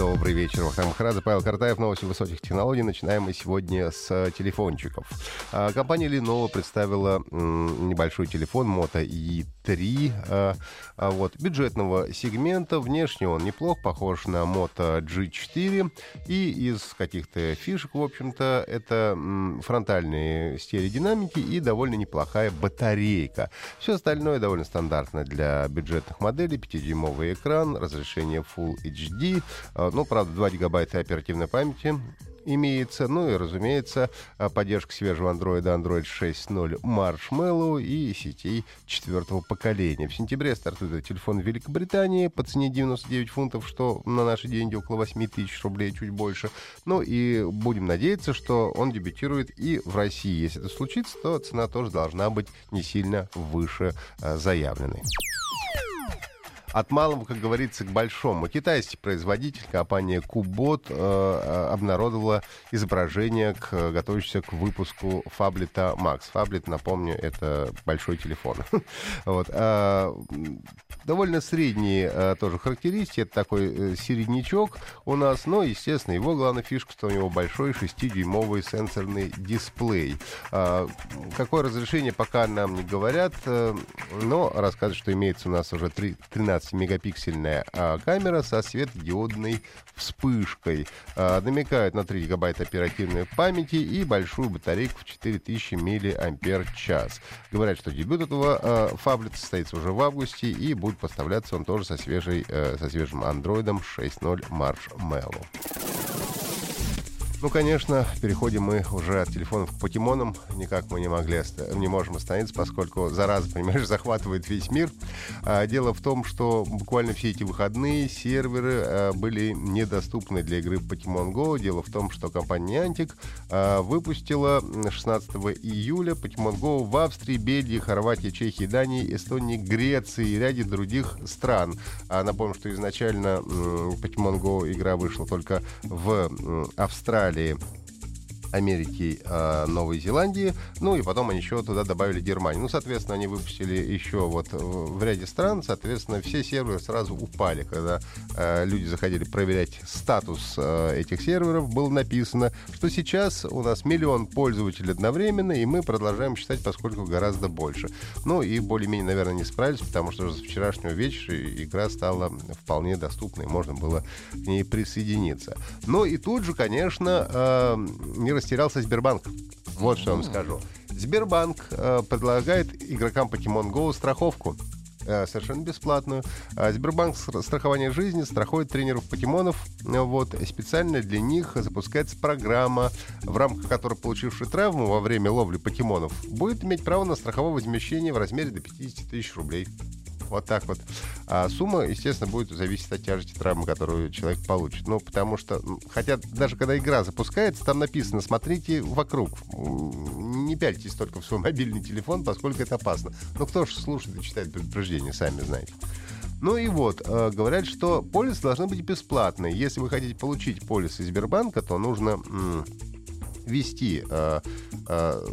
Добрый вечер, Вахтанг Махарадзе, Павел Картаев, новости высоких технологий. Начинаем мы сегодня с э, телефончиков. А, компания Lenovo представила небольшой телефон Moto E3 а, а, вот, бюджетного сегмента. Внешне он неплох, похож на Moto G4. И из каких-то фишек, в общем-то, это фронтальные стереодинамики и довольно неплохая батарейка. Все остальное довольно стандартно для бюджетных моделей. 5-дюймовый экран, разрешение Full HD, ну, правда, 2 гигабайта оперативной памяти имеется. Ну и, разумеется, поддержка свежего Android Android 6.0 Marshmallow и сетей четвертого поколения. В сентябре стартует телефон в Великобритании по цене 99 фунтов, что на наши деньги около 8 тысяч рублей, чуть больше. Ну и будем надеяться, что он дебютирует и в России. Если это случится, то цена тоже должна быть не сильно выше э, заявленной. От малого, как говорится, к большому. Китайский производитель, компания Кубот, э, э, обнародовала изображение к готовящейся к выпуску фаблета Max. Фаблет, напомню, это большой телефон. вот. а, довольно средние а, тоже характеристики. Это такой э, середнячок у нас. Но, естественно, его главная фишка, что у него большой 6-дюймовый сенсорный дисплей. А, какое разрешение пока нам не говорят, но рассказывают, что имеется у нас уже 3, 13 12-мегапиксельная а, камера со светодиодной вспышкой. А, намекают на 3 гигабайта оперативной памяти и большую батарейку в 4000 мАч. Говорят, что дебют этого а, фаблета состоится уже в августе и будет поставляться он тоже со, свежей, э, со свежим андроидом 6.0 Marshmallow. Ну, конечно, переходим мы уже от телефонов к покемонам. Никак мы не могли, не можем остановиться, поскольку зараза, понимаешь, захватывает весь мир. А, дело в том, что буквально все эти выходные серверы а, были недоступны для игры Pokemon Go. Дело в том, что компания Niantic а, выпустила 16 июля Pokemon Go в Австрии, Бельгии, Хорватии, Чехии, Дании, Эстонии, Греции и ряде других стран. А, напомню, что изначально Pokemon Go игра вышла только в Австралии Австралии Америки, э, Новой Зеландии, ну и потом они еще туда добавили Германию. Ну, соответственно, они выпустили еще вот в ряде стран, соответственно, все серверы сразу упали, когда э, люди заходили проверять статус э, этих серверов, было написано, что сейчас у нас миллион пользователей одновременно, и мы продолжаем считать, поскольку гораздо больше. Ну и более-менее, наверное, не справились, потому что с вчерашнего вечера игра стала вполне доступной, можно было к ней присоединиться. Ну и тут же, конечно, э, растерялся Сбербанк. Вот что вам скажу. Сбербанк э, предлагает игрокам Pokemon Go страховку э, совершенно бесплатную. А Сбербанк страхование жизни страхует тренеров покемонов. Вот, специально для них запускается программа, в рамках которой получивший травму во время ловли покемонов будет иметь право на страховое возмещение в размере до 50 тысяч рублей. Вот так вот. А сумма, естественно, будет зависеть от тяжести травмы, которую человек получит. Ну, потому что, хотя даже когда игра запускается, там написано, смотрите вокруг. Не пяльтесь только в свой мобильный телефон, поскольку это опасно. Но кто же слушает и читает предупреждения, сами знаете. Ну и вот, э, говорят, что полисы должны быть бесплатные. Если вы хотите получить полис из Сбербанка, то нужно ввести э, э,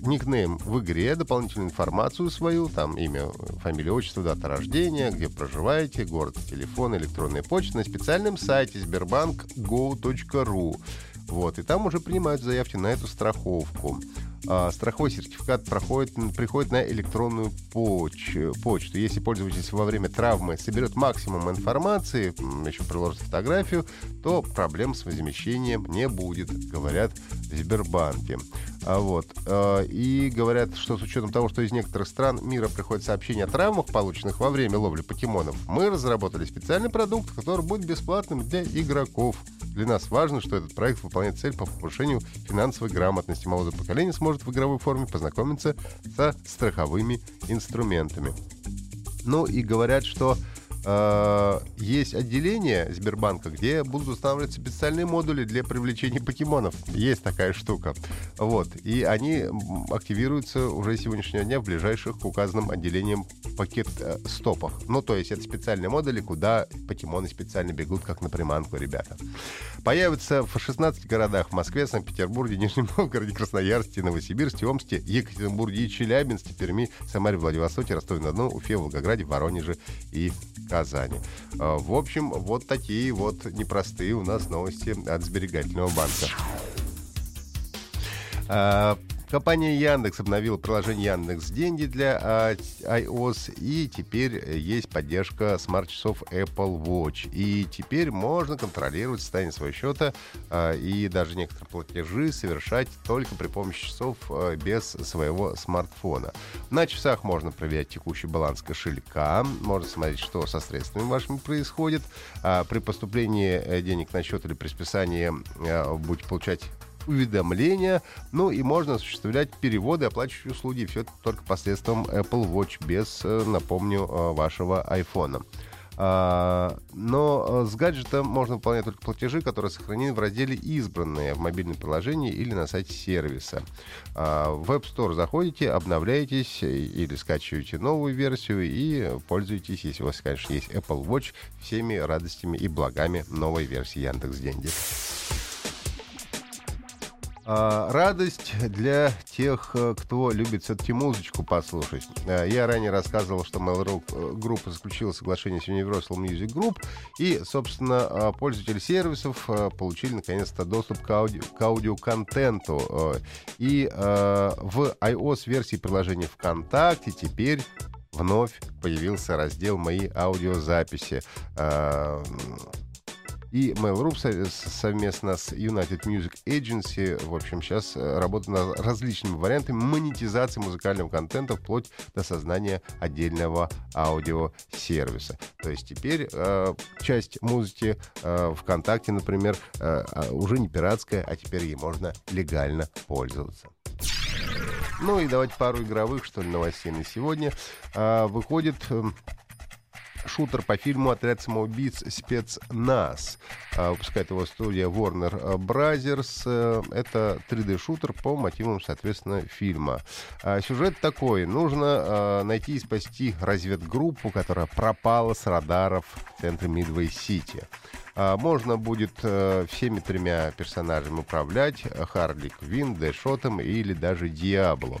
никнейм в игре, дополнительную информацию свою, там имя, фамилия, отчество, дата рождения, где проживаете, город, телефон, электронная почта на специальном сайте sberbankgo.ru. Вот, и там уже принимают заявки на эту страховку а, страховой сертификат проходит, приходит на электронную поч, почту. Если пользователь во время травмы соберет максимум информации, еще приложит фотографию, то проблем с возмещением не будет, говорят в Сбербанке. А вот. А, и говорят, что с учетом того, что из некоторых стран мира приходят сообщения о травмах, полученных во время ловли покемонов, мы разработали специальный продукт, который будет бесплатным для игроков. Для нас важно, что этот проект выполняет цель по повышению финансовой грамотности. Молодое поколение сможет в игровой форме познакомиться со страховыми инструментами. Ну и говорят, что э, есть отделение Сбербанка, где будут устанавливаться специальные модули для привлечения покемонов. Есть такая штука. Вот. И они активируются уже сегодняшнего дня в ближайших к указанным отделениям пакет э, стопах. Ну, то есть это специальные модули, куда покемоны специально бегут, как на приманку, ребята. Появятся в 16 городах в Москве, Санкт-Петербурге, Нижнем Новгороде, Красноярске, Новосибирске, Омске, Екатеринбурге Челябинске, Перми, Самаре, Владивостоке, Ростове-на-Дону, Уфе, Волгограде, Воронеже и Казани. А, в общем, вот такие вот непростые у нас новости от Сберегательного банка. Компания Яндекс обновила приложение Яндекс Деньги для а, iOS, и теперь есть поддержка смарт-часов Apple Watch. И теперь можно контролировать состояние своего счета а, и даже некоторые платежи совершать только при помощи часов а, без своего смартфона. На часах можно проверять текущий баланс кошелька, можно смотреть, что со средствами вашими происходит. А, при поступлении э, денег на счет или при списании будете получать уведомления, ну и можно осуществлять переводы, оплачивать услуги. Все это только посредством Apple Watch, без, э, напомню, э, вашего iPhone. А, но э, с гаджета можно выполнять только платежи, которые сохранены в разделе «Избранные» в мобильном приложении или на сайте сервиса. А, в App Store заходите, обновляетесь или скачиваете новую версию и пользуетесь, если у вас, конечно, есть Apple Watch, всеми радостями и благами новой версии Яндекс Деньги. А, радость для тех, э, кто любит все-таки музычку послушать. А, я ранее рассказывал, что Mail.ru э, группа заключила соглашение с Universal Music Group, и, собственно, пользователи сервисов э, получили наконец-то доступ к, ауди к аудиоконтенту. И в iOS-версии приложения ВКонтакте теперь вновь появился раздел «Мои аудиозаписи». И Mail.ru совместно с United Music Agency, в общем, сейчас э, работают над различными вариантами монетизации музыкального контента вплоть до создания отдельного аудиосервиса. То есть теперь э, часть музыки э, ВКонтакте, например, э, а, уже не пиратская, а теперь ей можно легально пользоваться. Ну и давайте пару игровых, что ли, новостей на сегодня. Э, выходит эм, шутер по фильму «Отряд самоубийц. Спецназ». А, выпускает его студия Warner Brothers. Э, это 3D-шутер по мотивам, соответственно, фильма. А, сюжет такой. Нужно а, найти и спасти разведгруппу, которая пропала с радаров в центре Мидвей-Сити. А, можно будет э, всеми тремя персонажами управлять. Харли Квин, Дэшотом или даже Диабло.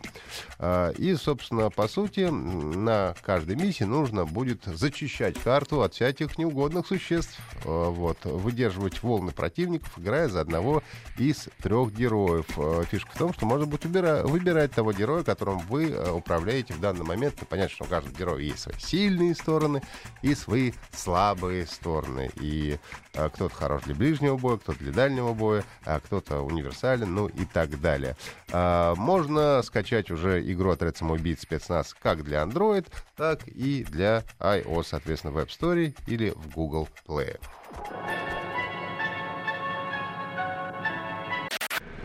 А, и, собственно, по сути, на каждой миссии нужно будет зачищать карту от всяких неугодных существ. А, вот, выдерживать волны противников, играя за одного из трех героев. Фишка в том, что можно будет выбирать того героя, которым вы э, управляете в данный момент. И понятно, что у каждого героя есть свои сильные стороны и свои слабые стороны. И кто-то хорош для ближнего боя, кто-то для дальнего боя, а кто-то универсален, ну и так далее. А, можно скачать уже игру «Отряд самоубийц спецназ» как для Android, так и для iOS, соответственно, в App Store или в Google Play.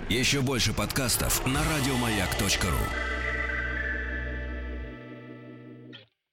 Еще больше подкастов на радиомаяк.ру